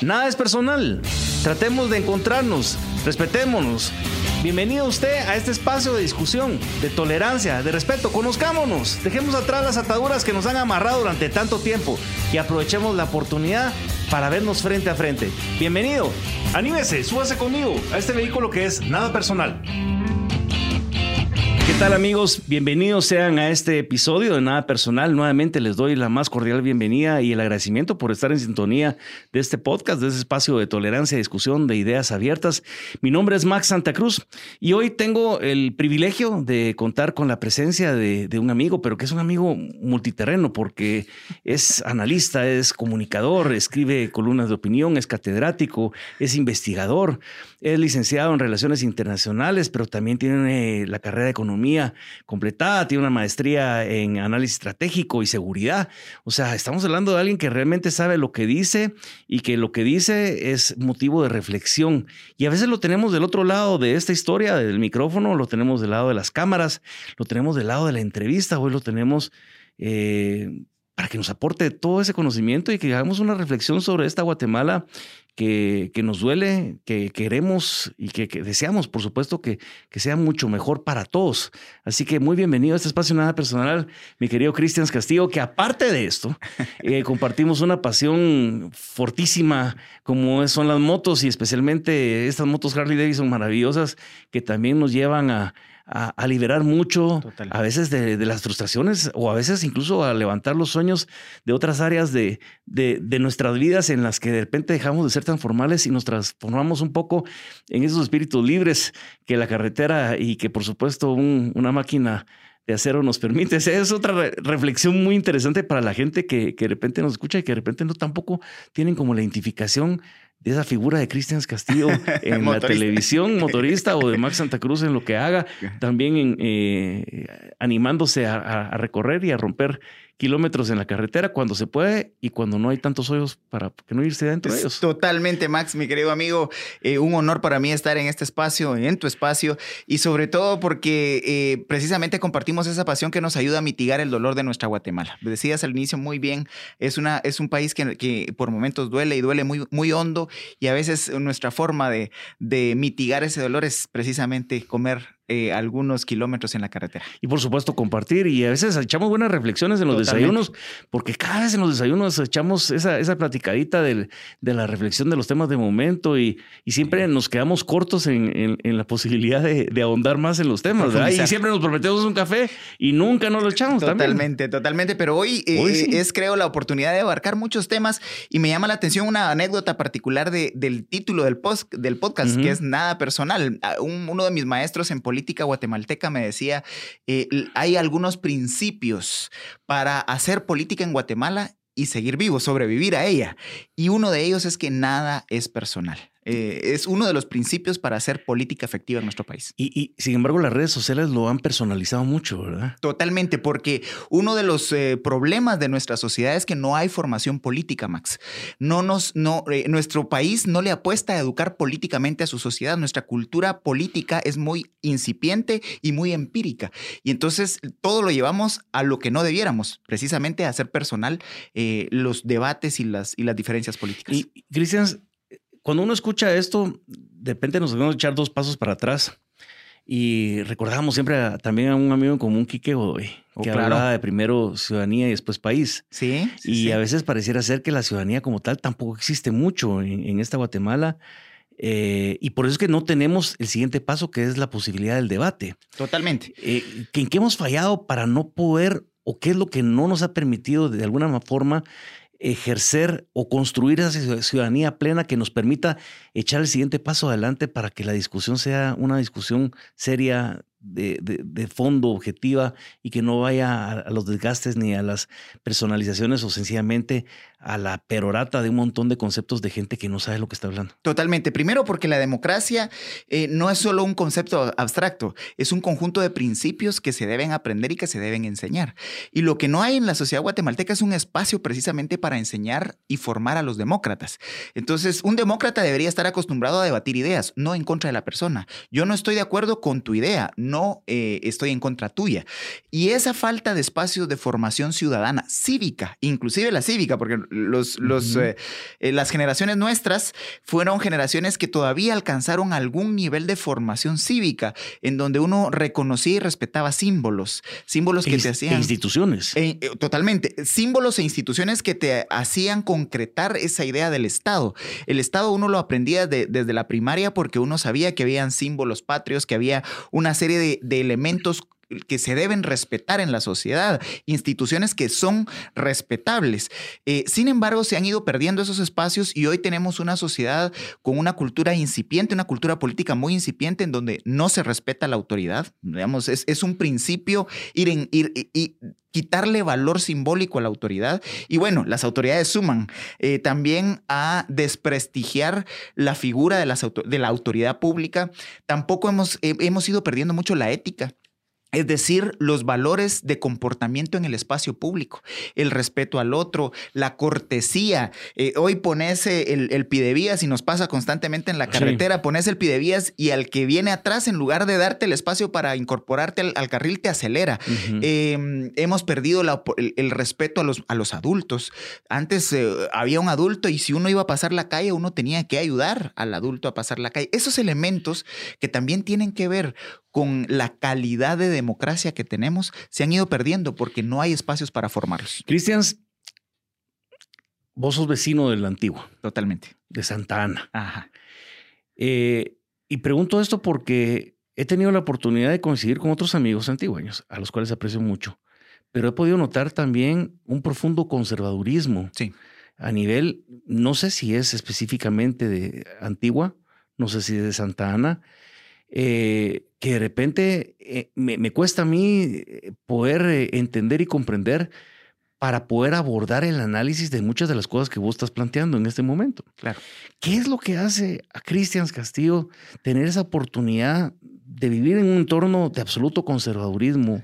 Nada es personal. Tratemos de encontrarnos, respetémonos. Bienvenido usted a este espacio de discusión, de tolerancia, de respeto. Conozcámonos, dejemos atrás las ataduras que nos han amarrado durante tanto tiempo y aprovechemos la oportunidad para vernos frente a frente. Bienvenido, anímese, súbase conmigo a este vehículo que es nada personal. ¿Qué tal amigos? Bienvenidos sean a este episodio de Nada Personal. Nuevamente les doy la más cordial bienvenida y el agradecimiento por estar en sintonía de este podcast, de este espacio de tolerancia y discusión de ideas abiertas. Mi nombre es Max Santa Cruz y hoy tengo el privilegio de contar con la presencia de, de un amigo, pero que es un amigo multiterreno porque es analista, es comunicador, escribe columnas de opinión, es catedrático, es investigador, es licenciado en Relaciones Internacionales, pero también tiene la carrera de Economía completada, tiene una maestría en análisis estratégico y seguridad. O sea, estamos hablando de alguien que realmente sabe lo que dice y que lo que dice es motivo de reflexión. Y a veces lo tenemos del otro lado de esta historia, del micrófono, lo tenemos del lado de las cámaras, lo tenemos del lado de la entrevista, hoy lo tenemos... Eh, para que nos aporte todo ese conocimiento y que hagamos una reflexión sobre esta Guatemala que, que nos duele, que queremos y que, deseamos, por supuesto, que, que, sea mucho mejor para todos. Así que muy bienvenido a este espacio Nada Personal, mi querido Cristian Castillo, que aparte de esto, eh, compartimos una pasión fortísima como son las motos y especialmente estas motos Harley Davidson maravillosas que también nos llevan a a, liberar mucho, a veces de, las frustraciones o a veces incluso a levantar los sueños de otras áreas de, de, nuestras vidas en las que de repente dejamos de ser tan formales y nos transformamos un poco en esos espíritus libres que la carretera y que por supuesto una máquina de acero nos permite. Es otra reflexión muy interesante para la gente que, que de repente nos escucha y que de repente no tampoco tienen como la identificación de esa figura de Cristian Castillo en la televisión, motorista o de Max Santa Cruz en lo que haga, también eh, animándose a, recorrer y a romper kilómetros en la carretera cuando se puede y cuando no hay tantos hoyos para que no irse dentro de ellos. Totalmente, Max, mi querido amigo. Eh, un honor para mí estar en este espacio, en tu espacio, y sobre todo porque eh, precisamente compartimos esa pasión que nos ayuda a mitigar el dolor de nuestra Guatemala. Decías al inicio muy bien, es, una, es un país que, que por momentos duele y duele muy, muy hondo, y a veces nuestra forma de, de mitigar ese dolor es precisamente comer eh, algunos kilómetros en la carretera. Y por supuesto compartir y a veces echamos buenas reflexiones en los desayunos, porque cada vez en los desayunos echamos esa, esa platicadita de la reflexión de los temas de momento y, y siempre nos quedamos cortos en, en, la posibilidad de, de, ahondar más en los temas, ¿verdad? Y siempre nos prometemos un café y nunca nos lo echamos. Totalmente, totalmente, pero hoy, eh, es creo la oportunidad de abarcar muchos temas y me llama la atención una anécdota particular de, del título del, post, del podcast, que es Nada Personal. Ah, uno de mis maestros en política política guatemalteca me decía, eh, hay algunos principios para hacer política en Guatemala y seguir vivo, sobrevivir a ella. Y uno de ellos es que nada es personal. Eh, es uno de los principios para hacer política efectiva en nuestro país. Y, sin embargo, las redes sociales lo han personalizado mucho, ¿verdad? Totalmente, porque uno de los eh, problemas de nuestra sociedad es que no hay formación política, Max. No nos, no, eh, nuestro país no le apuesta a educar políticamente a su sociedad. Nuestra cultura política es muy incipiente y muy empírica. Y entonces todo lo llevamos a lo que no debiéramos, precisamente a hacer personal los debates y las, y las diferencias políticas. Y, Cristian, cuando uno escucha esto, de repente nos debemos echar dos pasos para atrás. Y recordábamos siempre también a un amigo en común, Quique Godoy, oh, que hablaba de primero ciudadanía y después país. Sí. y a veces pareciera ser que la ciudadanía como tal tampoco existe mucho en, esta Guatemala. Eh, y por eso es que no tenemos el siguiente paso, que es la posibilidad del debate. Totalmente. Eh, ¿En qué hemos fallado para no poder, o qué es lo que no nos ha permitido de alguna forma ejercer o construir esa ciudadanía plena que nos permita echar el siguiente paso adelante para que la discusión sea una discusión seria de, fondo, objetiva, y que no vaya a, los desgastes ni a las personalizaciones o sencillamente a la perorata de un montón de conceptos de gente que no sabe lo que está hablando. Totalmente. Primero porque la democracia eh, no es solo un concepto abstracto, es un conjunto de principios que se deben aprender y que se deben enseñar. Y lo que no hay en la sociedad guatemalteca es un espacio precisamente para enseñar y formar a los demócratas. Entonces, un demócrata debería estar acostumbrado a debatir ideas, no en contra de la persona. Yo no estoy de acuerdo con tu idea, no eh, estoy en contra tuya. Y esa falta de espacios de formación ciudadana, cívica, inclusive la cívica, porque los, los, eh, eh, las generaciones nuestras fueron generaciones que todavía alcanzaron algún nivel de formación cívica, en donde uno reconocía y respetaba símbolos, símbolos que te hacían... instituciones. totalmente, símbolos e instituciones que te hacían concretar esa idea del Estado. El Estado uno lo aprendía desde la primaria porque uno sabía que habían símbolos patrios, que había una serie de, elementos que se deben respetar en la sociedad, instituciones que son respetables. Eh, sin embargo, se han ido perdiendo esos espacios y hoy tenemos una sociedad con una cultura incipiente, una cultura política muy incipiente en donde no se respeta la autoridad. Digamos, es, un principio ir en quitarle valor simbólico a la autoridad. Y bueno, las autoridades suman eh, también a desprestigiar la figura de, la autoridad pública. Tampoco hemos, hemos ido perdiendo mucho la ética. Es decir, los valores de comportamiento en el espacio público, el respeto al otro, la cortesía. Eh, hoy pones el, el, pidevías y nos pasa constantemente en la carretera, pones el pidevías y al que viene atrás, en lugar de darte el espacio para incorporarte al, carril, te acelera. Em, hemos perdido el, respeto a los, a los adultos. Antes eh, había un adulto y si uno iba a pasar la calle, uno tenía que ayudar al adulto a pasar la calle. Esos elementos que también tienen que ver con la calidad de democracia que tenemos, se han ido perdiendo porque no hay espacios para formarlos. Cristians, vos sos vecino de la antigua. Totalmente. De Santa Ana. Ajá. Eh, y pregunto esto porque he tenido la oportunidad de coincidir con otros amigos antigueños, a los cuales aprecio mucho, pero he podido notar también un profundo conservadurismo. Sí. A nivel, no sé si es específicamente de Antigua, no sé si es de Santa Ana, eh, que de repente eh, me, cuesta a mí eh, poder entender y comprender para poder abordar el análisis de muchas de las cosas que vos estás planteando en este momento. Claro. ¿Qué es lo que hace a Cristian Castillo tener esa oportunidad de vivir en un entorno de absoluto conservadurismo,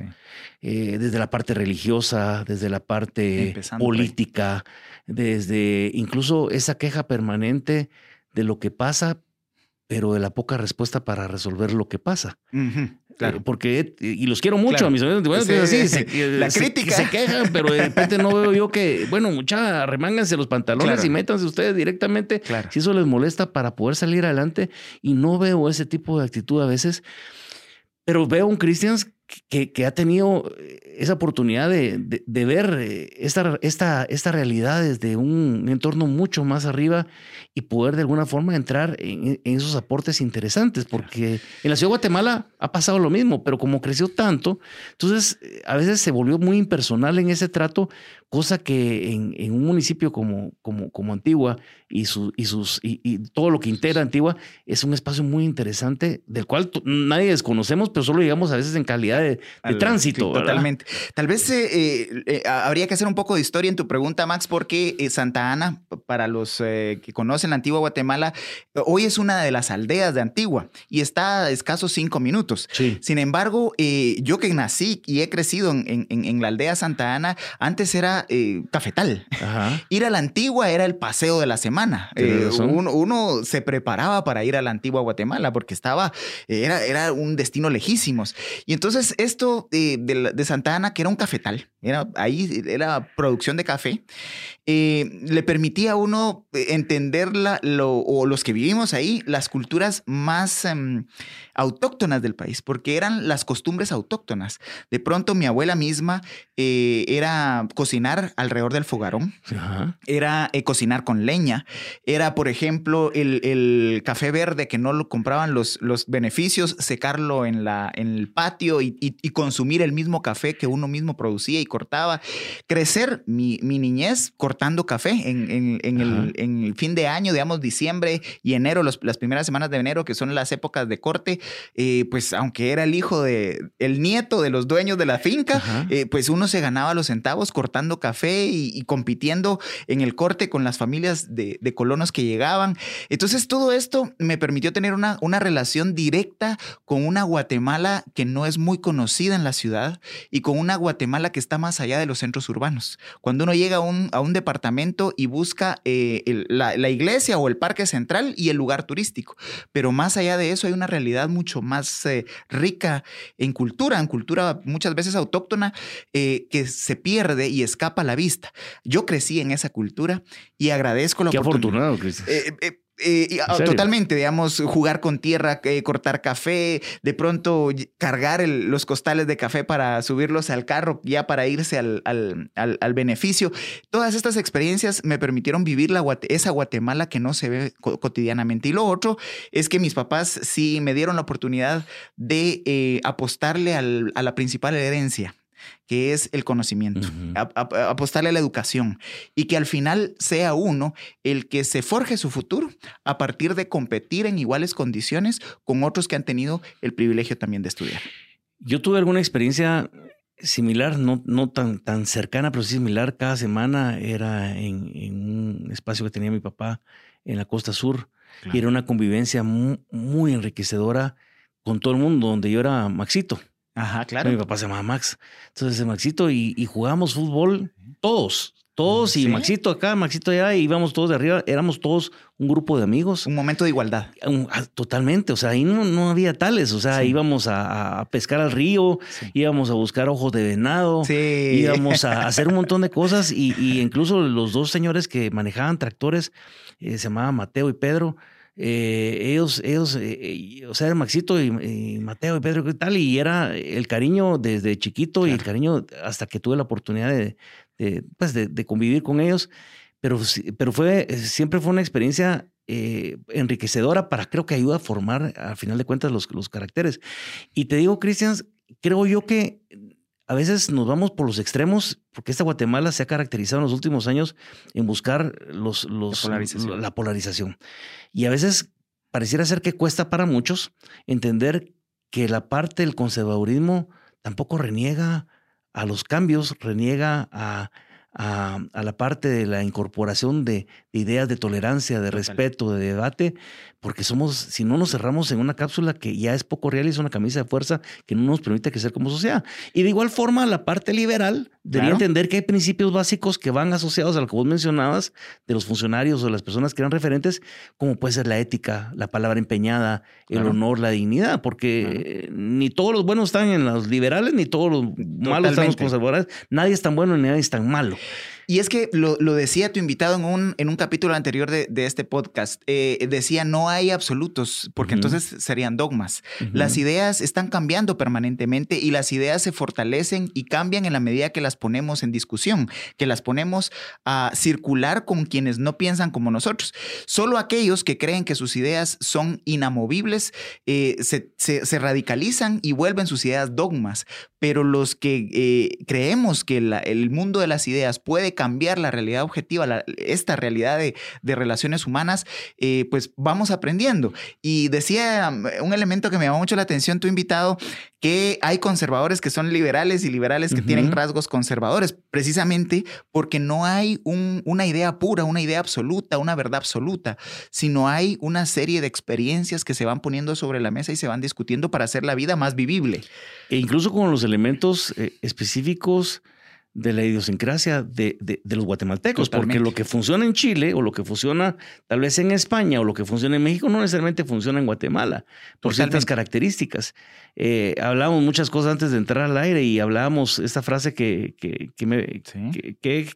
desde la parte religiosa, desde la parte política, desde incluso esa queja permanente de lo que pasa, pero de la poca respuesta para resolver lo que pasa. claro. Porque, y los quiero mucho a mis amigos, bueno, sí, se, la crítica. Se, quejan, pero de repente no veo yo que, bueno, mucha, remánganse los pantalones y métanse ustedes directamente si eso les molesta para poder salir adelante. Y no veo ese tipo de actitud a veces, pero veo un Christians que, que, ha tenido esa oportunidad de, de, ver eh, esta, esta, esta realidad desde un entorno mucho más arriba y poder de alguna forma entrar en, esos aportes interesantes, porque en la ciudad de Guatemala ha pasado lo mismo, pero como creció tanto, entonces eh, a veces se volvió muy impersonal en ese trato, cosa que en, en un municipio como, como, como Antigua y, su, y, sus, y, todo lo que integra Antigua es un espacio muy interesante del cual nadie desconocemos, pero solo llegamos a veces en calidad de, tránsito. totalmente. Tal vez eh, eh, habría que hacer un poco de historia en tu pregunta, Max, porque eh, Santa Ana, para los que conocen la antigua Guatemala, hoy es una de las aldeas de Antigua y está a escasos cinco minutos. Sin embargo, yo que nací y he crecido en, la aldea Santa Ana, antes era cafetal. Ir a la antigua era el paseo de la semana. Uno, se preparaba para ir a la antigua Guatemala porque estaba, era, era un destino lejísimos. Y entonces esto de, de Santa Ana, que era un cafetal, era, ahí era producción de café, eh, le permitía a uno entender o los que vivimos ahí, las culturas más em, autóctonas del país, porque eran las costumbres autóctonas. De pronto mi abuela misma eh, era cocinar alrededor del fogarón, era eh, cocinar con leña, Era, por ejemplo, el, café verde que no lo compraban los, los beneficios, secarlo en, la, en el patio y, consumir el mismo café que uno mismo producía y cortaba. Crecer mi, niñez cortando café en, el, fin de año, digamos, diciembre y enero, las primeras semanas de enero, que son las épocas de corte, eh, pues aunque era el hijo de, el nieto de los dueños de la finca, eh, pues uno se ganaba los centavos cortando café y, compitiendo en el corte con las familias de, colonos que llegaban. Entonces todo esto me permitió tener una, una relación directa con una Guatemala que no es muy conocida en la ciudad y con una Guatemala que está más allá de los centros urbanos. Cuando uno llega a un, a un departamento y busca eh, la, iglesia o el parque central y el lugar turístico, pero más allá de eso hay una realidad mucho más eh, rica en cultura, en cultura muchas veces autóctona, eh, que se pierde y escapa a la vista. Yo crecí en esa cultura y agradezco la Qué afortunado, Cristian. Eh, ah, totalmente, digamos, jugar con tierra, eh, cortar café, de pronto cargar los costales de café para subirlos al carro, ya para irse al, al, beneficio. Todas estas experiencias me permitieron vivir la, esa Guatemala que no se ve cotidianamente. Y lo otro es que mis papás sí me dieron la oportunidad de eh, apostarle a la principal herencia que es el conocimiento, apostarle a la educación y que al final sea uno el que se forje su futuro a partir de competir en iguales condiciones con otros que han tenido el privilegio también de estudiar. Yo tuve alguna experiencia similar, no, no tan, tan cercana, pero sí similar. Cada semana era en, un espacio que tenía mi papá en la costa sur y era una convivencia muy enriquecedora con todo el mundo, donde yo era Maxito. Ajá, claro. Mi papá se llamaba Max. Entonces, Maxito y, y jugábamos fútbol todos, todos, y Maxito acá, Maxito allá, y íbamos todos de arriba, éramos todos un grupo de amigos. Un momento de igualdad. Ah, totalmente, o sea, ahí no, no había tales, o sea, íbamos a, pescar al río, íbamos a buscar ojos de venado, íbamos a hacer un montón de cosas, y, incluso los dos señores que manejaban tractores, eh, se llamaban Mateo y Pedro, eh, ellos, ellos, eh, o sea, Maxito y, Mateo y Pedro y tal, y era el cariño desde chiquito y el cariño hasta que tuve la oportunidad de, pues de, convivir con ellos, pero, pero fue, siempre fue una experiencia eh, enriquecedora para, creo que ayuda a formar, al final de cuentas, los, los caracteres. Y te digo, Cristian, creo yo que a veces nos vamos por los extremos, porque esta Guatemala se ha caracterizado en los últimos años en buscar los, los, la, polarización. Y a veces pareciera ser que cuesta para muchos entender que la parte del conservadurismo tampoco reniega a los cambios, reniega a, a, la parte de la incorporación de, ideas de tolerancia, de respeto, de debate, porque somos, si no nos cerramos en una cápsula que ya es poco real y es una camisa de fuerza que no nos permite crecer como sociedad. Y de igual forma, la parte liberal debería entender que hay principios básicos que van asociados a lo que vos mencionabas de los funcionarios o de las personas que eran referentes, como puede ser la ética, la palabra empeñada, el honor, la dignidad, porque ni todos los buenos están en los liberales, ni todos los malos están en los conservadores. Nadie es tan bueno ni nadie es tan malo. Y es que lo, decía tu invitado en un, en un capítulo anterior de, este podcast. Eh, decía, no hay absolutos, porque entonces serían dogmas. Las ideas están cambiando permanentemente y las ideas se fortalecen y cambian en la medida que las ponemos en discusión, que las ponemos a circular con quienes no piensan como nosotros. Solo aquellos que creen que sus ideas son inamovibles eh, se, radicalizan y vuelven sus ideas dogmas. Pero los que eh, creemos que el mundo de las ideas puede cambiar la realidad objetiva, esta realidad de, relaciones humanas, eh, pues vamos aprendiendo. Y decía um, un elemento que me llamó mucho la atención, tu invitado, que hay conservadores que son liberales y liberales que tienen rasgos conservadores, precisamente porque no hay una idea pura, una idea absoluta, una verdad absoluta, sino hay una serie de experiencias que se van poniendo sobre la mesa y se van discutiendo para hacer la vida más vivible. E incluso con los elementos eh, específicos de la idiosincrasia de, los guatemaltecos, porque lo que funciona en Chile o lo que funciona tal vez en España o lo que funciona en México no necesariamente funciona en Guatemala por ciertas características. Eh, hablábamos muchas cosas antes de entrar al aire y hablábamos esta frase que, que, me, que,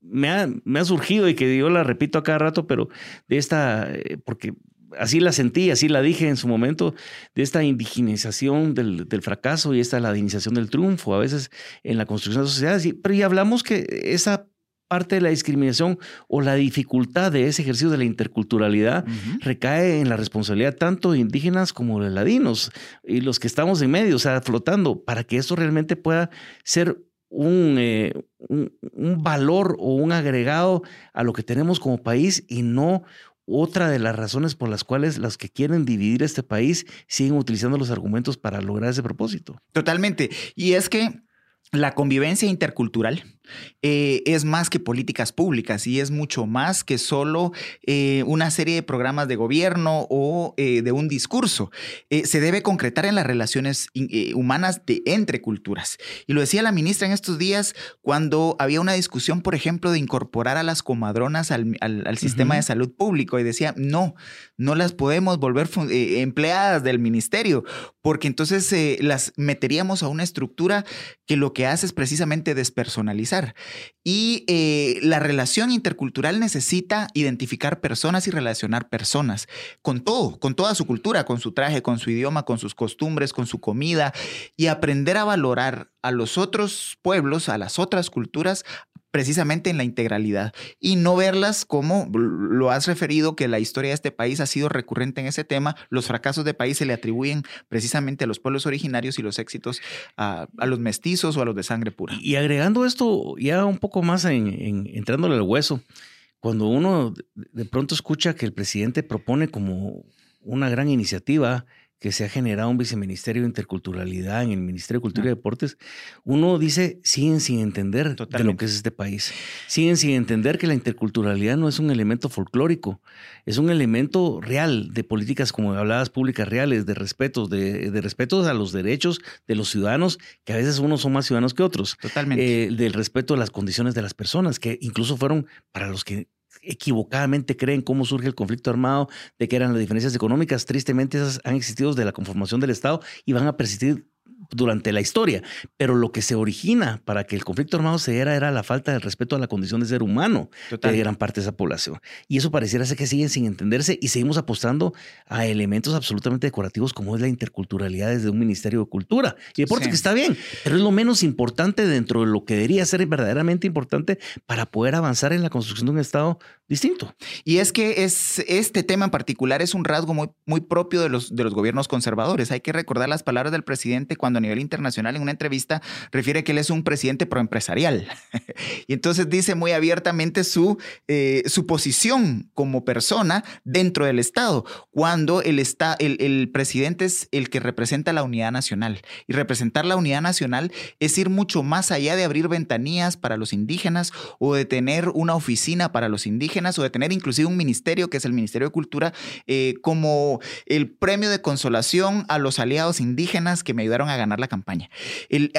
me, ha, me ha surgido y que yo la repito a cada rato, pero de esta, eh, porque así la sentí, así la dije en su momento, de esta indigenización del, fracaso y esta ladinización del triunfo, a veces en la construcción de sociedades. Pero ya hablamos que esa parte de la discriminación o la dificultad de ese ejercicio de la interculturalidad recae en la responsabilidad tanto de indígenas como de ladinos y los que estamos en medio, o sea, flotando, para que eso realmente pueda ser un, eh, un, valor o un agregado a lo que tenemos como país y no otra de las razones por las cuales los que quieren dividir este país siguen utilizando los argumentos para lograr ese propósito. Totalmente. Y es que la convivencia intercultural eh, es más que políticas públicas y es mucho más que solo eh, una serie de programas de gobierno o eh, de un discurso. se debe concretar en las relaciones humanas de, entre culturas. Y lo decía la ministra en estos días cuando había una discusión, por ejemplo, de incorporar a las comadronas al, sistema de salud público y decía, no, no las podemos volver empleadas del ministerio porque entonces las meteríamos a una estructura que lo que hace es precisamente despersonalizar y eh, la relación intercultural necesita identificar personas y relacionar personas con todo, con toda su cultura, con su traje, con su idioma, con sus costumbres, con su comida y aprender a valorar a los otros pueblos, a las otras culturas, precisamente en la integralidad y no verlas como lo has referido que la historia de este país ha sido recurrente en ese tema. Los fracasos de país se le atribuyen precisamente a los pueblos originarios y los éxitos a, los mestizos o a los de sangre pura. Y agregando esto ya un poco más en, en entrándole al hueso, cuando uno de pronto escucha que el presidente propone como una gran iniciativa que se ha generado un viceministerio de interculturalidad en el Ministerio de Cultura y Deportes, uno dice, siguen sin entender de lo que es este país. Siguen sin entender que la interculturalidad no es un elemento folclórico, es un elemento real de políticas, como hablabas, públicas reales, de respeto, de, de respeto a los derechos de los ciudadanos, que a veces unos son más ciudadanos que otros. Totalmente. Eh, del respeto a las condiciones de las personas, que incluso fueron para los que equivocadamente creen cómo surge el conflicto armado, de que eran las diferencias económicas. Tristemente, esas han existido desde la conformación del Estado y van a persistir durante la historia, pero lo que se origina para que el conflicto armado se diera era la falta de respeto a la condición de ser humano de gran parte de esa población. Y eso pareciera ser que siguen sin entenderse y seguimos apostando a elementos absolutamente decorativos como es la interculturalidad desde un Ministerio de Cultura y Deporte, que está bien, pero es lo menos importante dentro de lo que debería ser verdaderamente importante para poder avanzar en la construcción de un Estado distinto. Y es que es, este tema en particular es un rasgo muy, muy propio de los, de los gobiernos conservadores. Hay que recordar las palabras del presidente cuando a nivel internacional en una entrevista refiere que él es un presidente proempresarial. y entonces dice muy abiertamente su, eh, su posición como persona dentro del Estado, cuando el, está, el, el presidente es el que representa la unidad nacional. Y representar la unidad nacional es ir mucho más allá de abrir ventanillas para los indígenas o de tener una oficina para los indígenas o de tener inclusive un ministerio que es el Ministerio de Cultura eh, como el premio de consolación a los aliados indígenas que me ayudaron a ganar la campaña.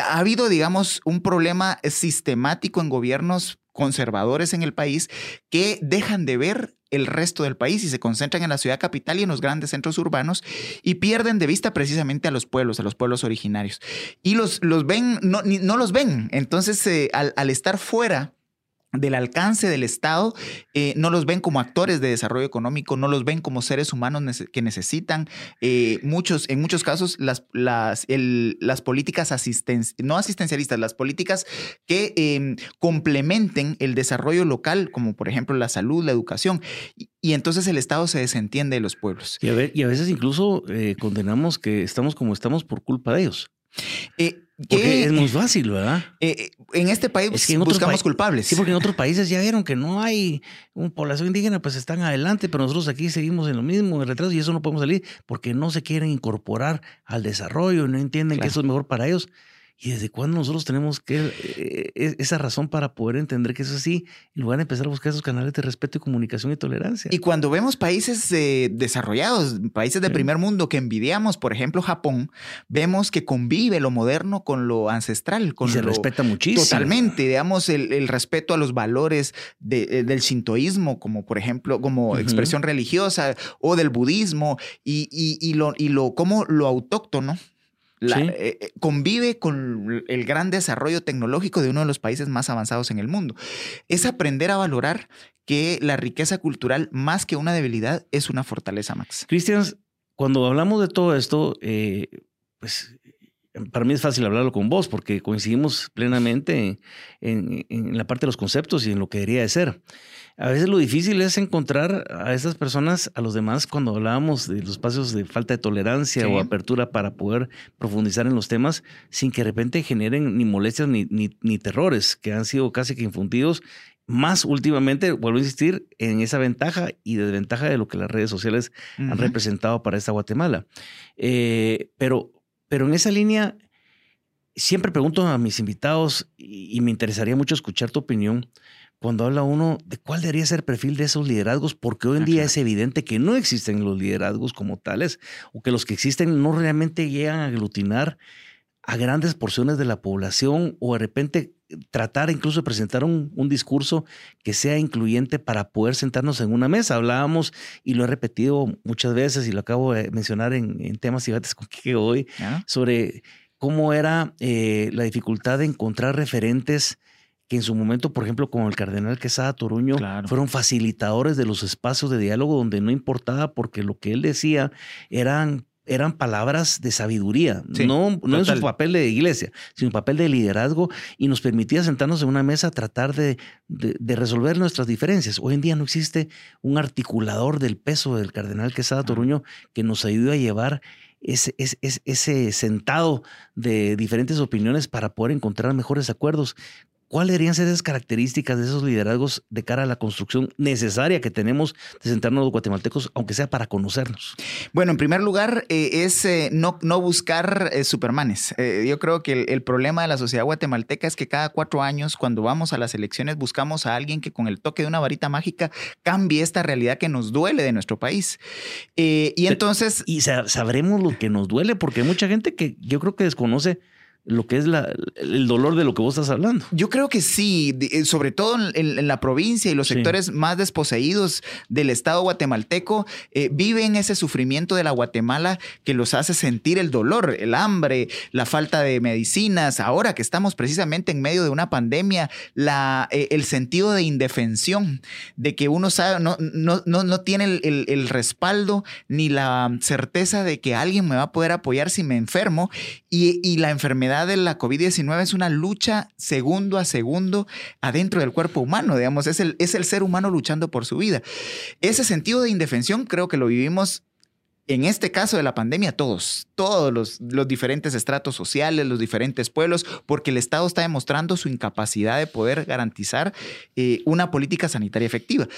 ha habido, digamos, un problema sistemático en gobiernos conservadores en el país que dejan de ver el resto del país y se concentran en la ciudad capital y en los grandes centros urbanos y pierden de vista precisamente a los pueblos, a los pueblos originarios. Y los, los ven, no, no los ven. Entonces, eh, al, al estar fuera del alcance del Estado, eh, no los ven como actores de desarrollo económico, no los ven como seres humanos que necesitan eh, muchos, en muchos casos las, las, las políticas no asistencialistas, las políticas que em, complementen el desarrollo local, como por ejemplo la salud, la educación. Y, entonces el Estado se desentiende de los pueblos. Y a, y a veces incluso eh, condenamos que estamos como estamos por culpa de ellos. Porque es muy fácil, ¿verdad? Eh, eh, en este país buscamos culpables. Sí, porque en otros países ya vieron que no hay una población indígena, pues están adelante, pero nosotros aquí seguimos en lo mismo, en retraso, y eso no podemos salir porque no se quieren incorporar al desarrollo, no entienden que eso es mejor para ellos. ¿Y desde cuándo nosotros tenemos que eh, e, esa razón para poder entender que eso es así, en lugar de empezar a buscar esos canales de respeto y comunicación y tolerancia? Y cuando vemos países eh, desarrollados, países de primer mundo que envidiamos, por ejemplo Japón, vemos que convive lo moderno con lo ancestral. Con y se respeta muchísimo. Totalmente, digamos, el, respeto a los valores eh, del shintoísmo, como por ejemplo, como expresión religiosa, o del budismo, y, y, lo, y lo, como lo autóctono eh, eh, convive con el gran desarrollo tecnológico de uno de los países más avanzados en el mundo. Es aprender a valorar que la riqueza cultural, más que una debilidad, es una fortaleza, Max. Cristian, cuando hablamos de todo esto, eh, pues para mí es fácil hablarlo con vos porque coincidimos plenamente en, en, la parte de los conceptos y en lo que debería de ser. A veces lo difícil es encontrar a esas personas, a los demás, cuando hablábamos de los espacios de falta de tolerancia o apertura para poder profundizar en los temas, sin que de repente generen ni molestias ni, ni, terrores que han sido casi que infundidos. Más últimamente, vuelvo a insistir, en esa ventaja y desventaja de lo que las redes sociales han representado para esta Guatemala. Eh, pero, pero en esa línea, siempre pregunto a mis invitados y, me interesaría mucho escuchar tu opinión cuando habla uno de cuál debería ser el perfil de esos liderazgos, porque hoy en día es evidente que no existen los liderazgos como tales, o que los que existen no realmente llegan a aglutinar a grandes porciones de la población, o de repente tratar incluso de presentar un, discurso que sea incluyente para poder sentarnos en una mesa. Hablábamos, y lo he repetido muchas veces, y lo acabo de mencionar en, temas y debates con que hoy, sobre cómo era eh, la dificultad de encontrar referentes que en su momento, por ejemplo, como el cardenal Quesada Toruño, fueron facilitadores de los espacios de diálogo donde no importaba porque lo que él decía eran eran palabras de sabiduría, no, no en su papel de iglesia, sino en papel de liderazgo y nos permitía sentarnos en una mesa a tratar de, de, resolver nuestras diferencias. Hoy en día no existe un articulador del peso del cardenal Quesada Toruño que nos ayude a llevar ese, ese, ese, sentado de diferentes opiniones para poder encontrar mejores acuerdos. ¿Cuáles deberían ser esas características de esos liderazgos de cara a la construcción necesaria que tenemos de sentarnos los guatemaltecos, aunque sea para conocernos? Bueno, en primer lugar, eh, es eh, no, no, buscar eh, supermanes. yo creo que el, problema de la sociedad guatemalteca es que cada cuatro años, cuando vamos a las elecciones, buscamos a alguien que con el toque de una varita mágica cambie esta realidad que nos duele de nuestro país. y entonces... Y sabremos lo que nos duele, porque hay mucha gente que yo creo que desconoce lo que es el dolor de lo que vos estás hablando. Yo creo que sí, eh, sobre todo en, la provincia y los sectores más desposeídos del Estado guatemalteco, eh, viven ese sufrimiento de la Guatemala que los hace sentir el dolor, el hambre, la falta de medicinas. Ahora que estamos precisamente en medio de una pandemia, la, eh, el sentido de indefensión, de que uno sabe, no, no, no, tiene el, el respaldo ni la certeza de que alguien me va a poder apoyar si me enfermo y, y la enfermedad de la COVID-19 es una lucha segundo a segundo adentro del cuerpo humano, digamos, es el, es el ser humano luchando por su vida. Ese sentido de indefensión creo que lo vivimos en este caso de la pandemia, todos, todos los, diferentes estratos sociales, los diferentes pueblos, porque el Estado está demostrando su incapacidad de poder garantizar eh, una política sanitaria efectiva.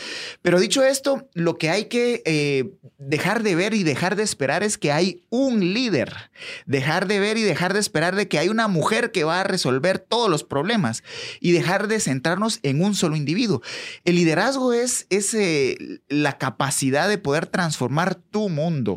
Pero dicho esto, lo que hay que eh, dejar de ver y dejar de esperar es que hay un líder, dejar de ver y dejar de esperar de que hay una mujer que va a resolver todos los problemas y dejar de centrarnos en un solo individuo. El liderazgo es, es la capacidad de poder transformar tu mundo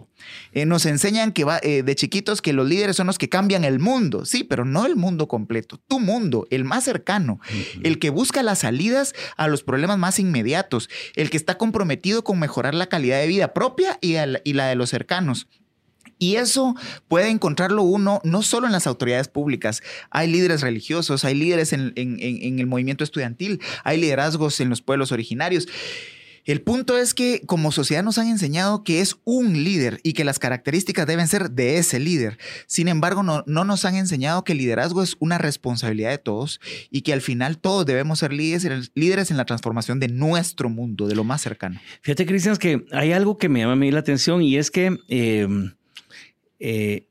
eh, nos enseñan que va, eh, de chiquitos que los líderes son los que cambian el mundo, sí, pero no el mundo completo, tu mundo, el más cercano, el que busca las salidas a los problemas más inmediatos, el que está comprometido con mejorar la calidad de vida propia y, la de los cercanos. Y eso puede encontrarlo uno no solo en las autoridades públicas, hay líderes religiosos, hay líderes en el movimiento estudiantil, hay liderazgos en los pueblos originarios. El punto es que como sociedad nos han enseñado que es un líder y que las características deben ser de ese líder. Sin embargo, no, nos han enseñado que el liderazgo es una responsabilidad de todos y que al final todos debemos ser líderes, en la transformación de nuestro mundo, de lo más cercano. Fíjate, Cristian, que hay algo que me llama a mí la atención y es que em, eh,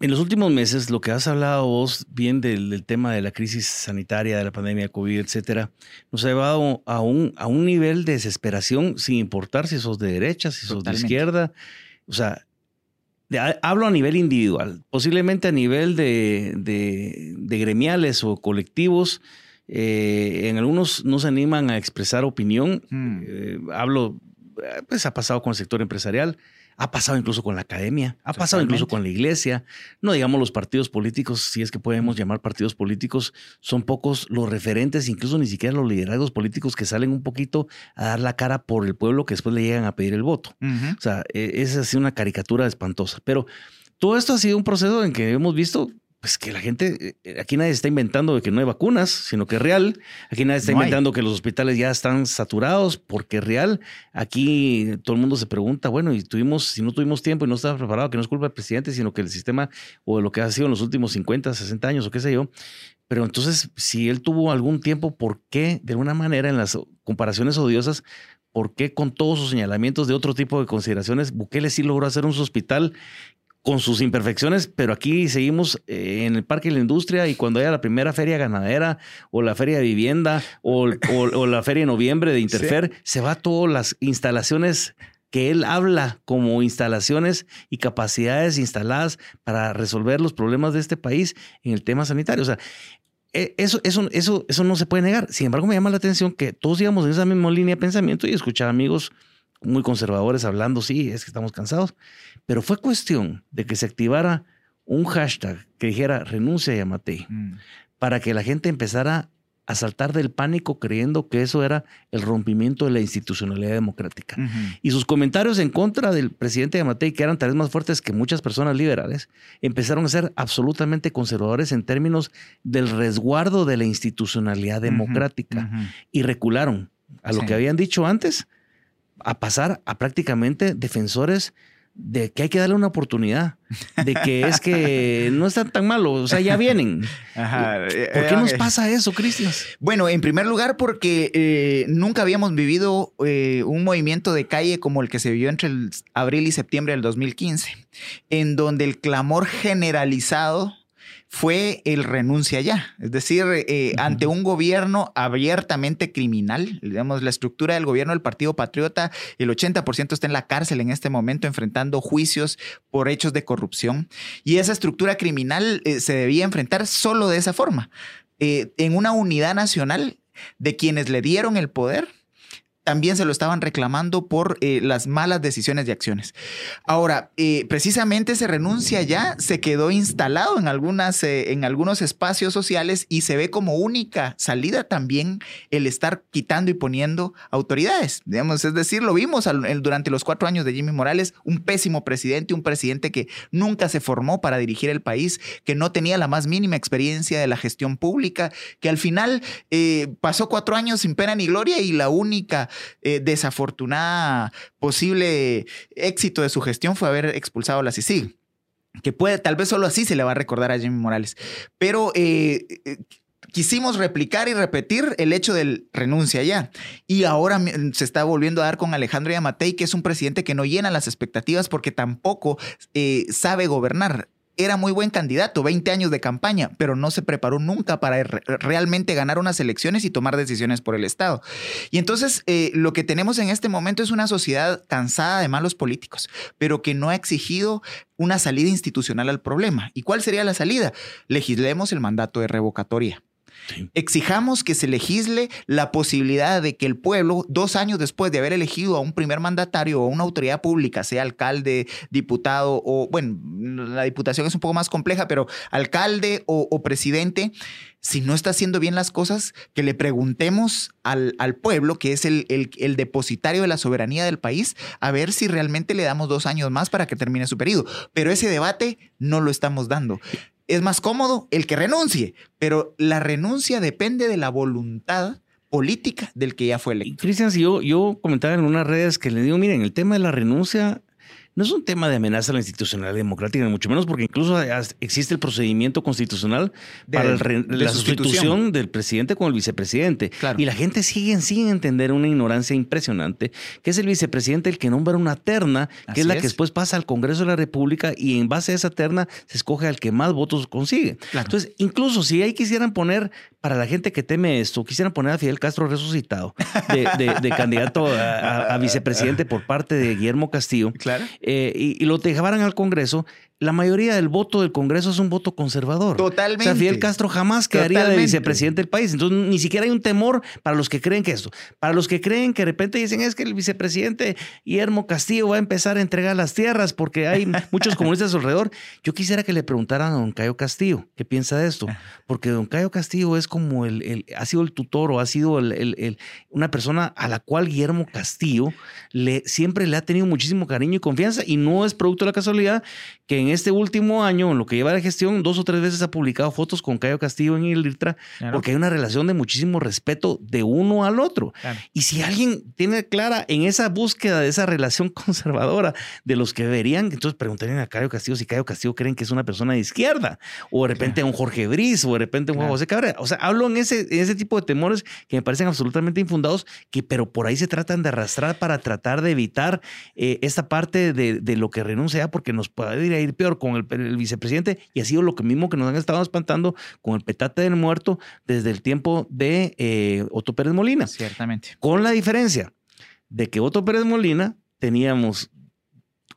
en los últimos meses, lo que has hablado vos bien del, tema de la crisis sanitaria, de la pandemia de COVID, etcétera, nos ha llevado a un, a un nivel de desesperación sin importar si sos de derecha, si sos de izquierda. O sea, hablo a nivel individual, posiblemente a nivel de, de, gremiales o colectivos. Eh, en algunos no se animan a expresar opinión. Hmm. Eh, hablo, pues ha pasado con el sector empresarial ha pasado incluso con la academia, ha pasado incluso con la iglesia. No digamos los partidos políticos, si es que podemos llamar partidos políticos, son pocos los referentes, incluso ni siquiera los liderazgos políticos que salen un poquito a dar la cara por el pueblo que después le llegan a pedir el voto. O sea, e, es así una caricatura espantosa. Pero todo esto ha sido un proceso en que hemos visto pues que la gente, eh, aquí nadie está inventando de que no hay vacunas, sino que es real. Aquí nadie está inventando que los hospitales ya están saturados porque es real. Aquí todo el mundo se pregunta, bueno, y tuvimos, si no tuvimos tiempo y no estaba preparado, que no es culpa del presidente, sino que el sistema o lo que ha sido en los últimos 50, 60 años o qué sé yo. Pero entonces, si él tuvo algún tiempo, ¿por qué de alguna manera en las comparaciones odiosas ¿Por qué con todos sus señalamientos de otro tipo de consideraciones, Bukele sí logró hacer un hospital con sus imperfecciones, pero aquí seguimos eh, en el Parque de la Industria y cuando haya la primera feria ganadera o la feria de vivienda o, la feria de noviembre de Interfer, se va a todas las instalaciones que él habla como instalaciones y capacidades instaladas para resolver los problemas de este país en el tema sanitario. O sea, e, eso, eso, eso, eso no se puede negar. Sin embargo, me llama la atención que todos íbamos en esa misma línea de pensamiento y escuchar amigos muy conservadores hablando, sí, es que estamos cansados, pero fue cuestión de que se activara un hashtag que dijera renuncia a Yamatei mm. para que la gente empezara a saltar del pánico creyendo que eso era el rompimiento de la institucionalidad democrática. Y sus comentarios en contra del presidente Yamatei, que eran tal vez más fuertes que muchas personas liberales, empezaron a ser absolutamente conservadores en términos del resguardo de la institucionalidad democrática y recularon a lo que habían dicho antes a pasar a prácticamente defensores de que hay que darle una oportunidad, de que es que no están tan malos, o sea, ya vienen. Eh, ¿Por qué nos pasa eso, Cristian? Bueno, en primer lugar, porque eh, nunca habíamos vivido eh, un movimiento de calle como el que se vivió entre el abril y septiembre del 2015, en donde el clamor generalizado fue el renuncia ya. Es decir, eh, ante un gobierno abiertamente criminal, digamos, la estructura del gobierno del Partido Patriota, el 80% está en la cárcel en este momento enfrentando juicios por hechos de corrupción. Y esa estructura criminal eh, se debía enfrentar solo de esa forma, eh, en una unidad nacional de quienes le dieron el poder también se lo estaban reclamando por eh, las malas decisiones y acciones. Ahora, eh, precisamente se renuncia ya, se quedó instalado en, algunas, eh, en algunos espacios sociales y se ve como única salida también el estar quitando y poniendo autoridades. Digamos, es decir, lo vimos durante los cuatro años de Jimmy Morales, un pésimo presidente, un presidente que nunca se formó para dirigir el país, que no tenía la más mínima experiencia de la gestión pública, que al final pasó cuatro años sin pena ni gloria y la única eh, desafortunada posible éxito de su gestión fue haber expulsado a la CICIG. Que puede, tal vez solo así se le va a recordar a Jimmy Morales. Pero eh, eh, quisimos replicar y repetir el hecho del renuncia ya. Y ahora se está volviendo a dar con Alejandro Yamatei, que es un presidente que no llena las expectativas porque tampoco sabe gobernar era muy buen candidato, 20 años de campaña, pero no se preparó nunca para realmente ganar unas elecciones y tomar decisiones por el Estado. Y entonces eh, lo que tenemos en este momento es una sociedad cansada de malos políticos, pero que no ha exigido una salida institucional al problema. ¿Y cuál sería la salida? Legislemos el mandato de revocatoria. Exijamos que se legisle la posibilidad de que el pueblo, dos años después de haber elegido a un primer mandatario o una autoridad pública, sea alcalde, diputado o, bueno, la diputación es un poco más compleja, pero alcalde o, presidente, si no está haciendo bien las cosas, que le preguntemos al, pueblo, que es el, el, depositario de la soberanía del país, a ver si realmente le damos dos años más para que termine su periodo. Pero ese debate no lo estamos dando es más cómodo el que renuncie, pero la renuncia depende de la voluntad política del que ya fue electo. Cristian, si yo, yo comentaba en unas redes que le digo, miren, el tema de la renuncia no es un tema de amenaza a la institucionalidad democrática, ni mucho menos porque incluso existe el procedimiento constitucional para la sustitución. del presidente con el vicepresidente. Y la gente sigue sin entender una ignorancia impresionante, que es el vicepresidente el que nombra una terna, que es la que después pasa al Congreso de la República y en base a esa terna se escoge al que más votos consigue. Entonces, incluso si ahí quisieran poner para la gente que teme esto, quisieran poner a Fidel Castro resucitado de, candidato a, vicepresidente por parte de Guillermo Castillo claro. Eh, y, y, lo dejaran al Congreso, la mayoría del voto del Congreso es un voto conservador. Totalmente. O sea, Fidel Castro jamás quedaría de vicepresidente del país. Entonces, ni siquiera hay un temor para los que creen que esto. Para los que creen que de repente dicen es que el vicepresidente Guillermo Castillo va a empezar a entregar las tierras porque hay muchos comunistas alrededor. Yo quisiera que le preguntaran a don Cayo Castillo qué piensa de esto. Porque don Cayo Castillo es como el, ha sido el tutor o ha sido el, una persona a la cual Guillermo Castillo le, siempre le ha tenido muchísimo cariño y confianza y no es producto de la casualidad que en en este último año, en lo que lleva la gestión, dos o tres veces ha publicado fotos con Cayo Castillo en el IRTRA, porque hay una relación de muchísimo respeto de uno al otro. Y si alguien tiene clara en esa búsqueda de esa relación conservadora de los que deberían, entonces preguntarían a Cayo Castillo si Cayo Castillo creen que es una persona de izquierda, o de repente un Jorge Briz, o de repente un José Cabrera. O sea, hablo en ese, en ese tipo de temores que me parecen absolutamente infundados, que pero por ahí se tratan de arrastrar para tratar de evitar eh, esta parte de, de, lo que renuncia, porque nos puede ir a ir peor con el, vicepresidente, y ha sido lo que mismo que nos han estado espantando con el petate del muerto desde el tiempo de eh, Otto Pérez Molina. Ciertamente. Con la diferencia de que Otto Pérez Molina teníamos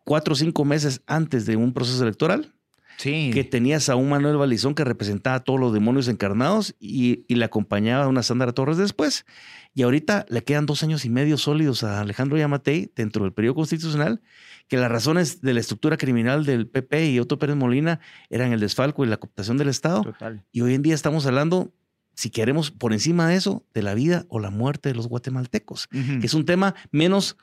cuatro o cinco meses antes de un proceso electoral. Sí. Que tenías a un Manuel Valizón que representaba a todos los demonios encarnados y, y le acompañaba a una Sandra Torres después. Y ahorita le quedan dos años y medio sólidos a Alejandro Yamatei dentro del periodo constitucional, que las razones de la estructura criminal del PP y Otto Pérez Molina eran el desfalco y la cooptación del Estado. Total. Y hoy en día estamos hablando, si queremos, por encima de eso, de la vida o la muerte de los guatemaltecos, que es un tema menos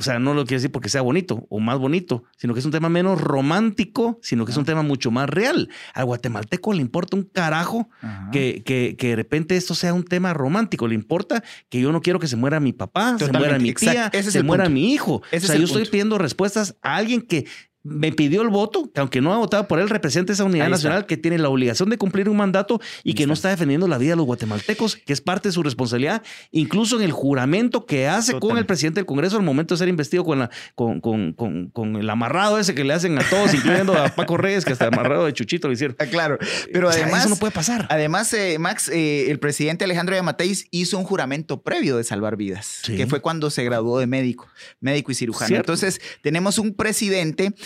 o sea, no lo quiero decir porque sea bonito o más bonito, sino que es un tema menos romántico, sino que es un tema mucho más real. Al guatemalteco le importa un carajo que, que, que, de repente esto sea un tema romántico. Le importa que yo no quiero que se muera mi papá, se muera mi tía, se muera mi hijo. o sea, yo estoy pidiendo respuestas a alguien que me pidió el voto, que aunque no ha votado por él, representa esa unidad nacional que tiene la obligación de cumplir un mandato y que no está defendiendo la vida de los guatemaltecos, que es parte de su responsabilidad, incluso en el juramento que hace con el presidente del Congreso al momento de ser investido con, la, con, con, con, el amarrado ese que le hacen a todos, incluyendo a Paco Reyes, que hasta el amarrado de Chuchito lo hicieron. Ah, claro, pero además... eso no puede pasar. Además, eh, Max, eh, el presidente Alejandro Yamateis hizo un juramento previo de salvar vidas, que fue cuando se graduó de médico, médico y cirujano. Entonces, tenemos un presidente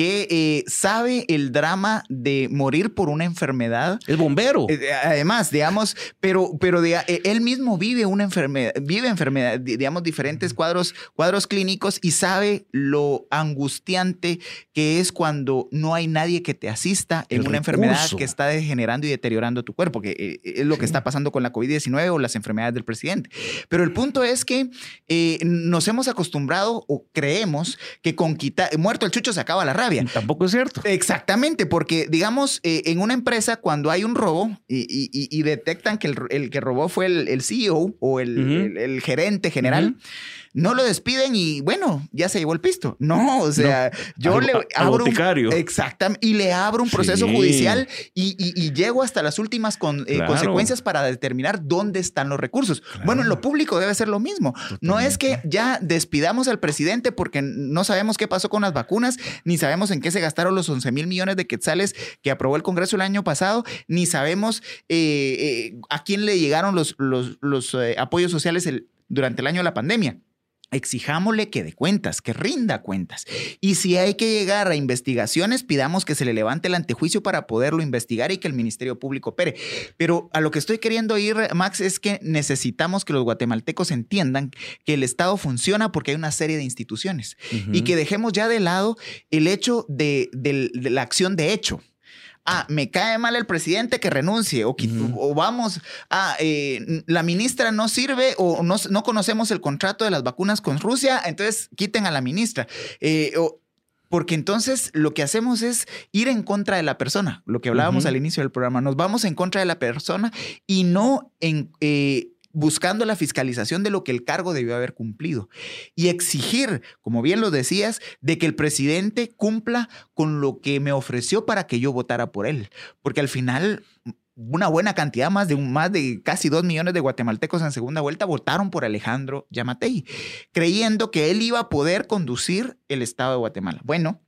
que eh, sabe el drama de morir por una enfermedad. Es bombero. Eh, además, digamos, pero, pero de, eh, él mismo vive una enfermedad, vive enfermedad, digamos, diferentes cuadros, cuadros clínicos y sabe lo angustiante que es cuando no hay nadie que te asista en una enfermedad que está degenerando y deteriorando tu cuerpo, que es lo que está pasando con la COVID-19 o las enfermedades del presidente. Pero el punto es que nos hemos acostumbrado o creemos que con quitar, muerto el chucho se acaba la rabia. Tampoco es cierto. Exactamente, porque digamos, eh, en una empresa cuando hay un robo y, detectan que el, que robó fue el, CEO o el, gerente general, no lo despiden y bueno, ya se llevó el pisto. No, o sea, yo le abro un, exactamente y le abro un proceso judicial y, llego hasta las últimas eh, consecuencias para determinar dónde están los recursos. Bueno, en lo público debe ser lo mismo. No es que ya despidamos al presidente porque no sabemos qué pasó con las vacunas, ni sabemos en qué se gastaron los 11 mil millones de quetzales que aprobó el Congreso el año pasado, ni sabemos eh, eh, a quién le llegaron los, los, los apoyos sociales durante el año de la pandemia exijámosle que dé cuentas, que rinda cuentas. Y si hay que llegar a investigaciones, pidamos que se le levante el antejuicio para poderlo investigar y que el Ministerio Público opere. Pero a lo que estoy queriendo ir, Max, es que necesitamos que los guatemaltecos entiendan que el Estado funciona porque hay una serie de instituciones y que dejemos ya de lado el hecho de la acción de hecho ah, me cae mal el presidente que renuncie, o, o vamos, ah, eh, la ministra no sirve o no, no, conocemos el contrato de las vacunas con Rusia, entonces quiten a la ministra. Eh, porque entonces lo que hacemos es ir en contra de la persona, lo que hablábamos al inicio del programa, nos vamos en contra de la persona y no en... Eh, buscando la fiscalización de lo que el cargo debió haber cumplido y exigir, como bien lo decías, de que el presidente cumpla con lo que me ofreció para que yo votara por él, porque al final una buena cantidad, más de, más de casi dos millones de guatemaltecos en segunda vuelta votaron por Alejandro Yamatei, creyendo que él iba a poder conducir el Estado de Guatemala. Bueno,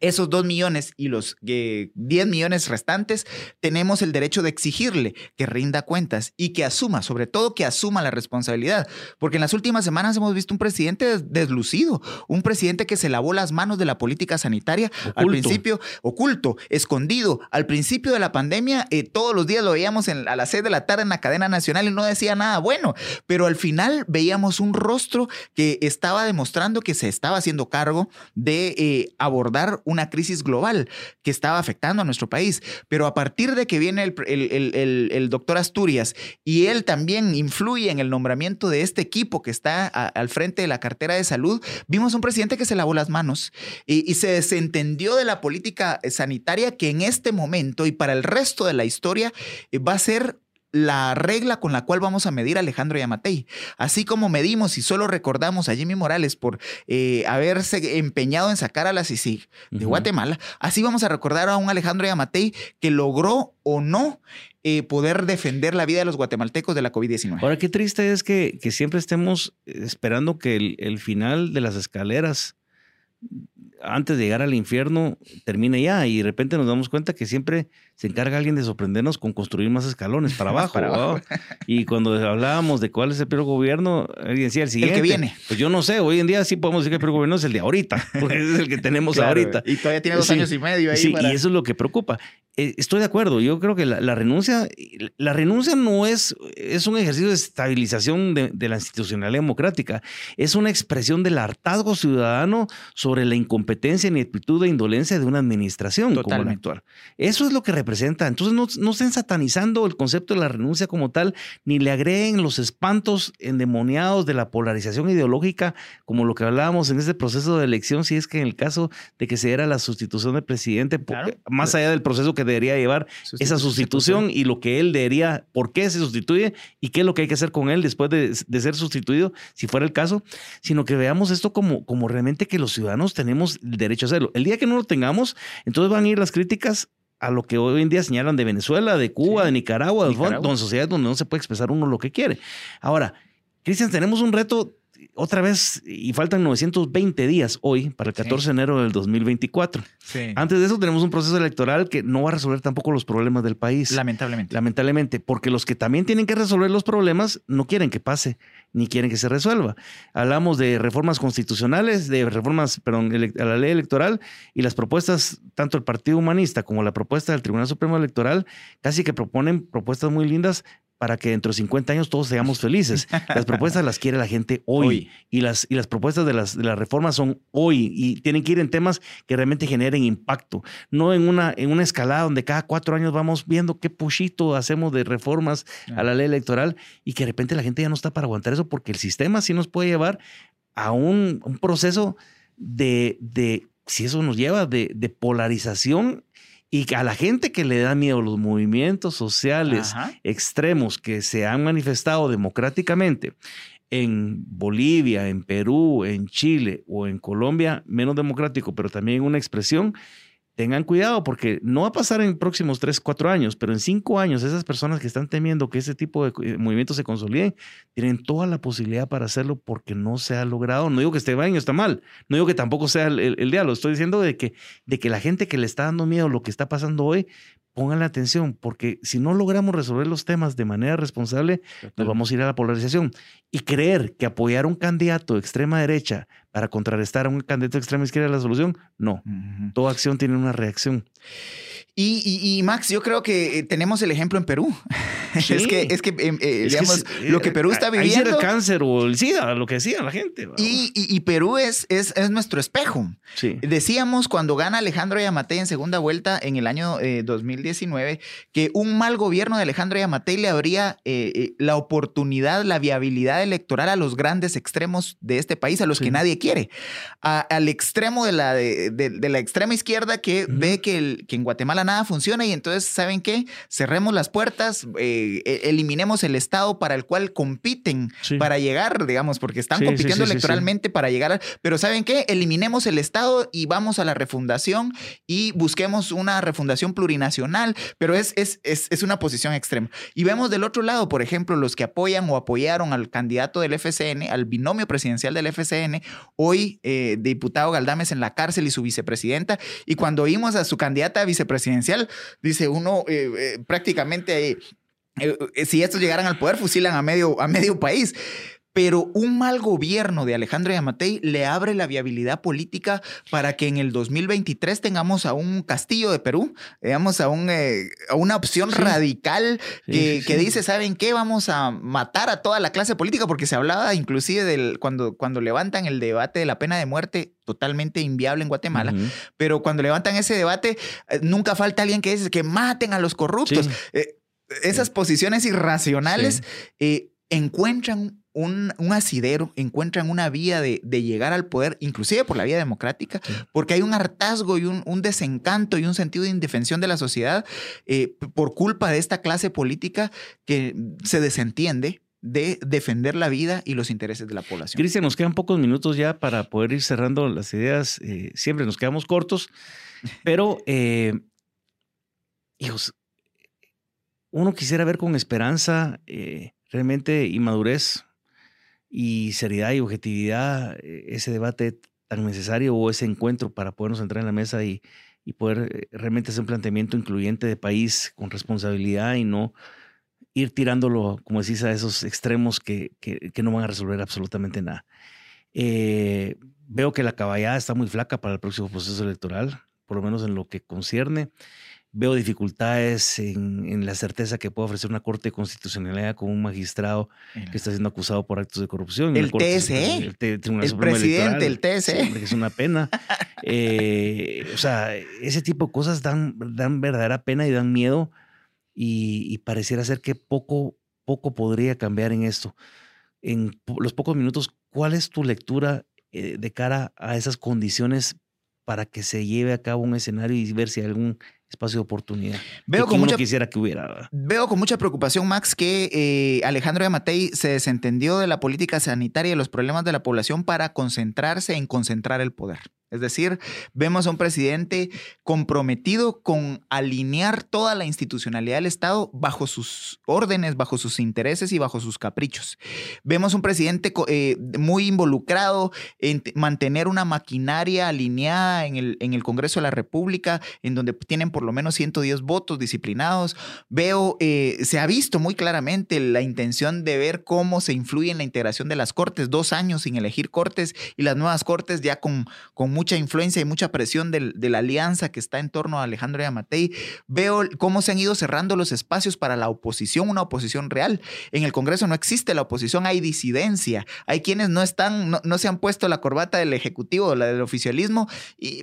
esos dos millones y los 10 millones restantes, tenemos el derecho de exigirle que rinda cuentas y que asuma, sobre todo que asuma la responsabilidad. Porque en las últimas semanas hemos visto un presidente deslucido, un presidente que se lavó las manos de la política sanitaria al principio, oculto, escondido. Al principio de la pandemia, eh, todos los días lo veíamos a las 6 de la tarde en la cadena nacional y no decía nada bueno, pero al final veíamos un rostro que estaba demostrando que se estaba haciendo cargo de eh, abordar una crisis global que estaba afectando a nuestro país. Pero a partir de que viene el, doctor Asturias y él también influye en el nombramiento de este equipo que está al frente de la cartera de salud, vimos un presidente que se lavó las manos y, y se desentendió de la política sanitaria que en este momento y para el resto de la historia eh, va a ser la regla con la cual vamos a medir a Alejandro Yamatei. Así como medimos y solo recordamos a Jimmy Morales por eh, haberse empeñado en sacar a la CICIG de Guatemala, así vamos a recordar a un Alejandro Yamatei que logró o no eh, poder defender la vida de los guatemaltecos de la COVID-19. Ahora, qué triste es que, que, siempre estemos esperando que el, el final de las escaleras antes de llegar al infierno termine ya y de repente nos damos cuenta que siempre se encarga alguien de sorprendernos con construir más escalones para abajo. Y cuando hablábamos de cuál es el peor gobierno, alguien decía el siguiente. El que viene. Pues yo no sé, hoy en día sí podemos decir que el peor gobierno es el de ahorita, porque es el que tenemos ahorita. Y todavía tiene dos años y medio ahí. Sí, y eso es lo que preocupa. Eh, estoy de acuerdo, yo creo que la, renuncia, la renuncia no es, es un ejercicio de estabilización de, la institucionalidad democrática, es una expresión del hartazgo ciudadano sobre la incompetencia, ineptitud e indolencia de una administración como la actual. Eso es lo que representa. Entonces no, no estén satanizando el concepto de la renuncia como tal, ni le agreguen los espantos endemoniados de la polarización ideológica, como lo que hablábamos en este proceso de elección, si es que en el caso de que se diera la sustitución del presidente, más allá del proceso que debería llevar esa sustitución y lo que él debería, por qué se sustituye y qué es lo que hay que hacer con él después de, ser sustituido, si fuera el caso, sino que veamos esto como, como realmente que los ciudadanos tenemos el derecho a hacerlo. El día que no lo tengamos, entonces van a ir las críticas a lo que hoy en día señalan de Venezuela, de Cuba, de Nicaragua, de donde sociedades donde no se puede expresar uno lo que quiere. Ahora, Cristian, tenemos un reto otra vez, y faltan 920 días hoy para el 14 de enero del 2024. Antes de eso tenemos un proceso electoral que no va a resolver tampoco los problemas del país. Lamentablemente. Lamentablemente, porque los que también tienen que resolver los problemas no quieren que pase, ni quieren que se resuelva. Hablamos de reformas constitucionales, de reformas, perdón, a la ley electoral y las propuestas, tanto el Partido Humanista como la propuesta del Tribunal Supremo Electoral, casi que proponen propuestas muy lindas, para que dentro de 50 años todos seamos felices. Las propuestas las quiere la gente hoy, Y, las, y las propuestas de las, de las reformas son hoy y tienen que ir en temas que realmente generen impacto, no en una, en una escalada donde cada cuatro años vamos viendo qué pushito hacemos de reformas a la ley electoral y que de repente la gente ya no está para aguantar eso porque el sistema sí nos puede llevar a un, proceso de, de, si eso nos lleva, de, de polarización y a la gente que le da miedo los movimientos sociales extremos que se han manifestado democráticamente en Bolivia, en Perú, en Chile o en Colombia, menos democrático, pero también una expresión, tengan cuidado porque no va a pasar en próximos tres, cuatro años, pero en cinco años esas personas que están temiendo que ese tipo de eh, movimientos se consoliden, tienen toda la posibilidad para hacerlo porque no se ha logrado. No digo que este año está mal, no digo que tampoco sea el, el, diálogo, estoy diciendo de que, de que la gente que le está dando miedo lo que está pasando hoy, pongan la atención, porque si no logramos resolver los temas de manera responsable, nos vamos a ir a la polarización. Y creer que apoyar a un candidato de extrema derecha para contrarrestar a un candidato de extrema izquierda es la solución, no. Toda acción tiene una reacción. Y, Max, yo creo que eh, tenemos el ejemplo en Perú. es que, es que em, eh, digamos, lo que Perú está viviendo. Ahí el cáncer o el SIDA, lo que decía la gente. Y, Perú es, es, es, nuestro espejo. Decíamos cuando gana Alejandro Yamatei en segunda vuelta en el año 2019 eh, que un mal gobierno de Alejandro Yamatei le habría la oportunidad, la viabilidad electoral a los grandes extremos de este país, a los que nadie quiere. al extremo de la, de, la extrema izquierda que ve que, el, que en Guatemala nada funciona y entonces, ¿saben qué? Cerremos las puertas, eh, e, eliminemos el Estado para el cual compiten para llegar, digamos, porque están compitiendo electoralmente para llegar, pero ¿saben qué? Eliminemos el Estado y vamos a la refundación y busquemos una refundación plurinacional, pero es, es, es, una posición extrema. Y vemos del otro lado, por ejemplo, los que apoyan o apoyaron al candidato del FCN, al binomio presidencial del FCN, hoy eh, diputado Galdames en la cárcel y su vicepresidenta, y cuando oímos a su candidata a vicepresidenta, dice uno eh, eh, prácticamente, si estos llegaran al poder, fusilan a medio, a medio país. Pero un mal gobierno de Alejandro Yamatei le abre la viabilidad política para que en el 2023 tengamos a un Castillo de Perú, digamos, a, un, eh, a una opción radical que, que, dice, ¿saben qué? Vamos a matar a toda la clase política, porque se hablaba inclusive del, cuando, cuando levantan el debate de la pena de muerte, totalmente inviable en Guatemala, pero cuando levantan ese debate, eh, nunca falta alguien que dice que maten a los corruptos. Eh, esas posiciones irracionales encuentran un, asidero, encuentran una vía de, llegar al poder, inclusive por la vía democrática, porque hay un hartazgo y un, desencanto y un sentido de indefensión de la sociedad eh, por culpa de esta clase política que se desentiende de defender la vida y los intereses de la población. Cristian, nos quedan pocos minutos ya para poder ir cerrando las ideas. Eh, siempre nos quedamos cortos, pero, eh, hijos, uno quisiera ver con esperanza realmente inmadurez y seriedad y objetividad eh, ese debate tan necesario o ese encuentro para podernos entrar en la mesa y, poder eh, realmente hacer un planteamiento incluyente de país con responsabilidad y no ir tirándolo, como decís, a esos extremos que, no van a resolver absolutamente nada. Eh, veo que la caballada está muy flaca para el próximo proceso electoral, por lo menos en lo que concierne. Veo dificultades en, la certeza que puede ofrecer una corte de constitucionalidad con un magistrado que está siendo acusado por actos de corrupción. El TSE. El, presidente, el TSE. es una pena. Eh, o sea, ese tipo de cosas dan, dan verdadera pena y dan miedo y, pareciera ser que poco, poco podría cambiar en esto. En los pocos minutos, ¿cuál es tu lectura eh, de cara a esas condiciones para que se lleve a cabo un escenario y ver si hay algún espacio de oportunidad. Veo con mucha, quisiera que hubiera. Veo con mucha preocupación, Max, que eh, Alejandro Yamatei se desentendió de la política sanitaria y los problemas de la población para concentrarse en concentrar el poder. Es decir, vemos a un presidente comprometido con alinear toda la institucionalidad del Estado bajo sus órdenes, bajo sus intereses y bajo sus caprichos. Vemos un presidente eh, muy involucrado en mantener una maquinaria alineada en el, Congreso de la República, en donde tienen por lo menos 110 votos disciplinados. Veo, eh, se ha visto muy claramente la intención de ver cómo se influye en la integración de las cortes, dos años sin elegir cortes y las nuevas cortes ya con, con mucha influencia y mucha presión de la alianza que está en torno a Alejandro Yamatei. Veo cómo se han ido cerrando los espacios para la oposición, una oposición real. En el Congreso no existe la oposición, hay disidencia. Hay quienes no están, no, se han puesto la corbata del Ejecutivo la del oficialismo,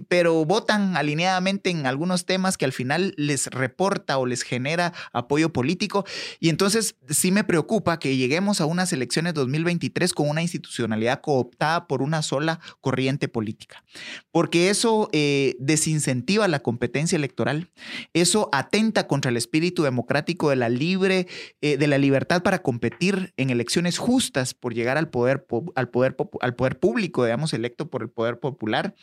pero votan alineadamente en algunos temas que al final les reporta o les genera apoyo político. Y entonces sí me preocupa que lleguemos a unas elecciones 2023 con una institucionalidad cooptada por una sola corriente política porque eso eh, desincentiva la competencia electoral, eso atenta contra el espíritu democrático de la libre, eh, de la libertad para competir en elecciones justas por llegar al poder, al poder, al poder público, digamos, electo por el poder popular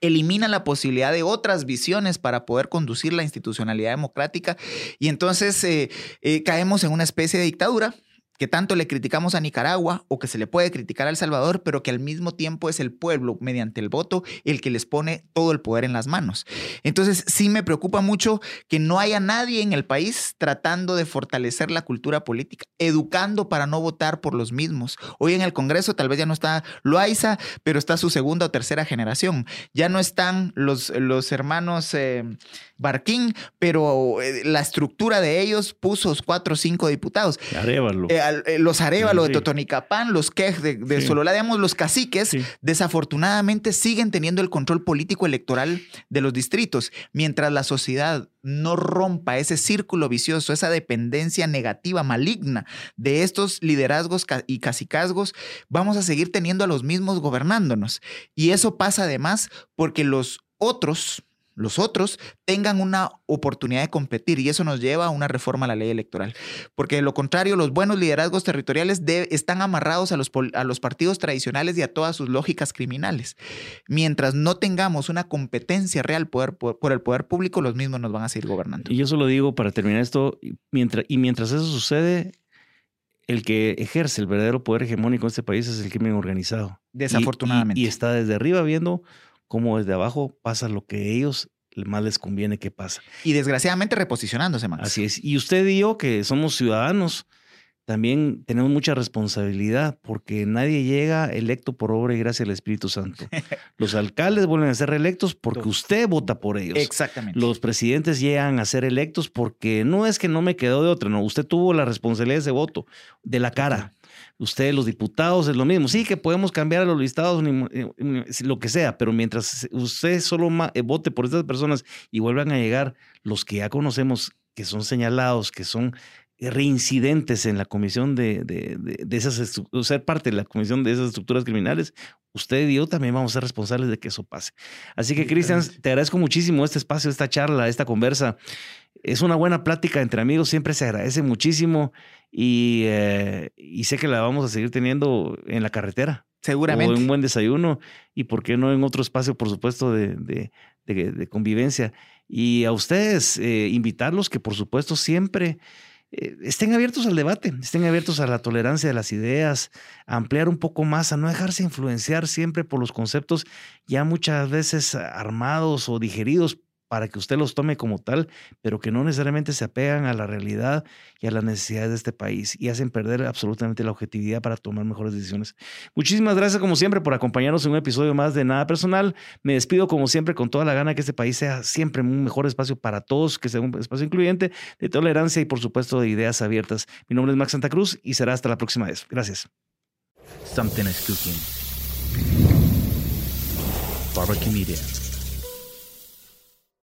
elimina la posibilidad de otras visiones para poder conducir la institucionalidad democrática. Y entonces eh, caemos en una especie de dictadura que tanto le criticamos a Nicaragua o que se le puede criticar a El Salvador, pero que al mismo tiempo es el pueblo, mediante el voto, el que les pone todo el poder en las manos. Entonces, sí me preocupa mucho que no haya nadie en el país tratando de fortalecer la cultura política, educando para no votar por los mismos. Hoy en el Congreso tal vez ya no está Loaiza, pero está su segunda o tercera generación. Ya no están los, los hermanos eh, Barquín, pero eh, la estructura de ellos puso cuatro o cinco diputados. Eh, los Arevalo de Totonicapán, los Quej de, de digamos, los caciques, desafortunadamente siguen teniendo el control político electoral de los distritos, mientras la sociedad no rompa ese círculo vicioso, esa dependencia negativa, maligna de estos liderazgos y cacicazgos, vamos a seguir teniendo a los mismos gobernándonos. Y eso pasa además porque los otros, los otros tengan una oportunidad de competir y eso nos lleva a una reforma a la ley electoral. Porque de lo contrario, los buenos liderazgos territoriales están amarrados a los, a los partidos tradicionales y a todas sus lógicas criminales. Mientras no tengamos una competencia real por, por, el poder público, los mismos nos van a seguir gobernando. Y yo solo digo para terminar esto, mientras, y mientras eso sucede, el que ejerce el verdadero poder hegemónico en este país es el crimen organizado. Desafortunadamente. y está desde arriba viendo cómo desde abajo pasa lo que ellos más les conviene que pasa. Y desgraciadamente reposicionándose más. Así es. Y usted y yo, que somos ciudadanos, también tenemos mucha responsabilidad porque nadie llega electo por obra y gracia del Espíritu Santo. Los alcaldes vuelven a ser reelectos porque usted vota por ellos. Exactamente. Los presidentes llegan a ser electos porque no es que no me quedó de otra, no, usted tuvo la responsabilidad de ese voto, de la cara. Ustedes, los diputados, es lo mismo. Sí, que podemos cambiar a los listados, lo que sea, pero mientras usted solo eh, vote por estas personas y vuelvan a llegar los que ya conocemos, que son señalados, que son reincidentes en la comisión de, de, de, esas, ser parte de la comisión de esas estructuras criminales, usted y yo también vamos a ser responsables de que eso pase. Así que, Cristian, te agradezco muchísimo este espacio, esta charla, esta conversa. Es una buena plática entre amigos, siempre se agradece muchísimo y, eh, y sé que la vamos a seguir teniendo en la carretera. Seguramente. O un buen desayuno y por qué no en otro espacio, por supuesto, de, convivencia. Y a ustedes, eh, invitarlos que por supuesto siempre eh, estén abiertos al debate, estén abiertos a la tolerancia de las ideas, a ampliar un poco más, a no dejarse influenciar siempre por los conceptos ya muchas veces armados o digeridos para que usted los tome como tal, pero que no necesariamente se apegan a la realidad y a las necesidades de este país y hacen perder absolutamente la objetividad para tomar mejores decisiones. Muchísimas gracias como siempre por acompañarnos en un episodio más de Nada Personal. Me despido como siempre con toda la gana que este país sea siempre un mejor espacio para todos, que sea un espacio incluyente, de tolerancia y por supuesto de ideas abiertas. Mi nombre es Max Santa Cruz y será hasta la próxima vez. Gracias. Something is cooking. Barbecue Media.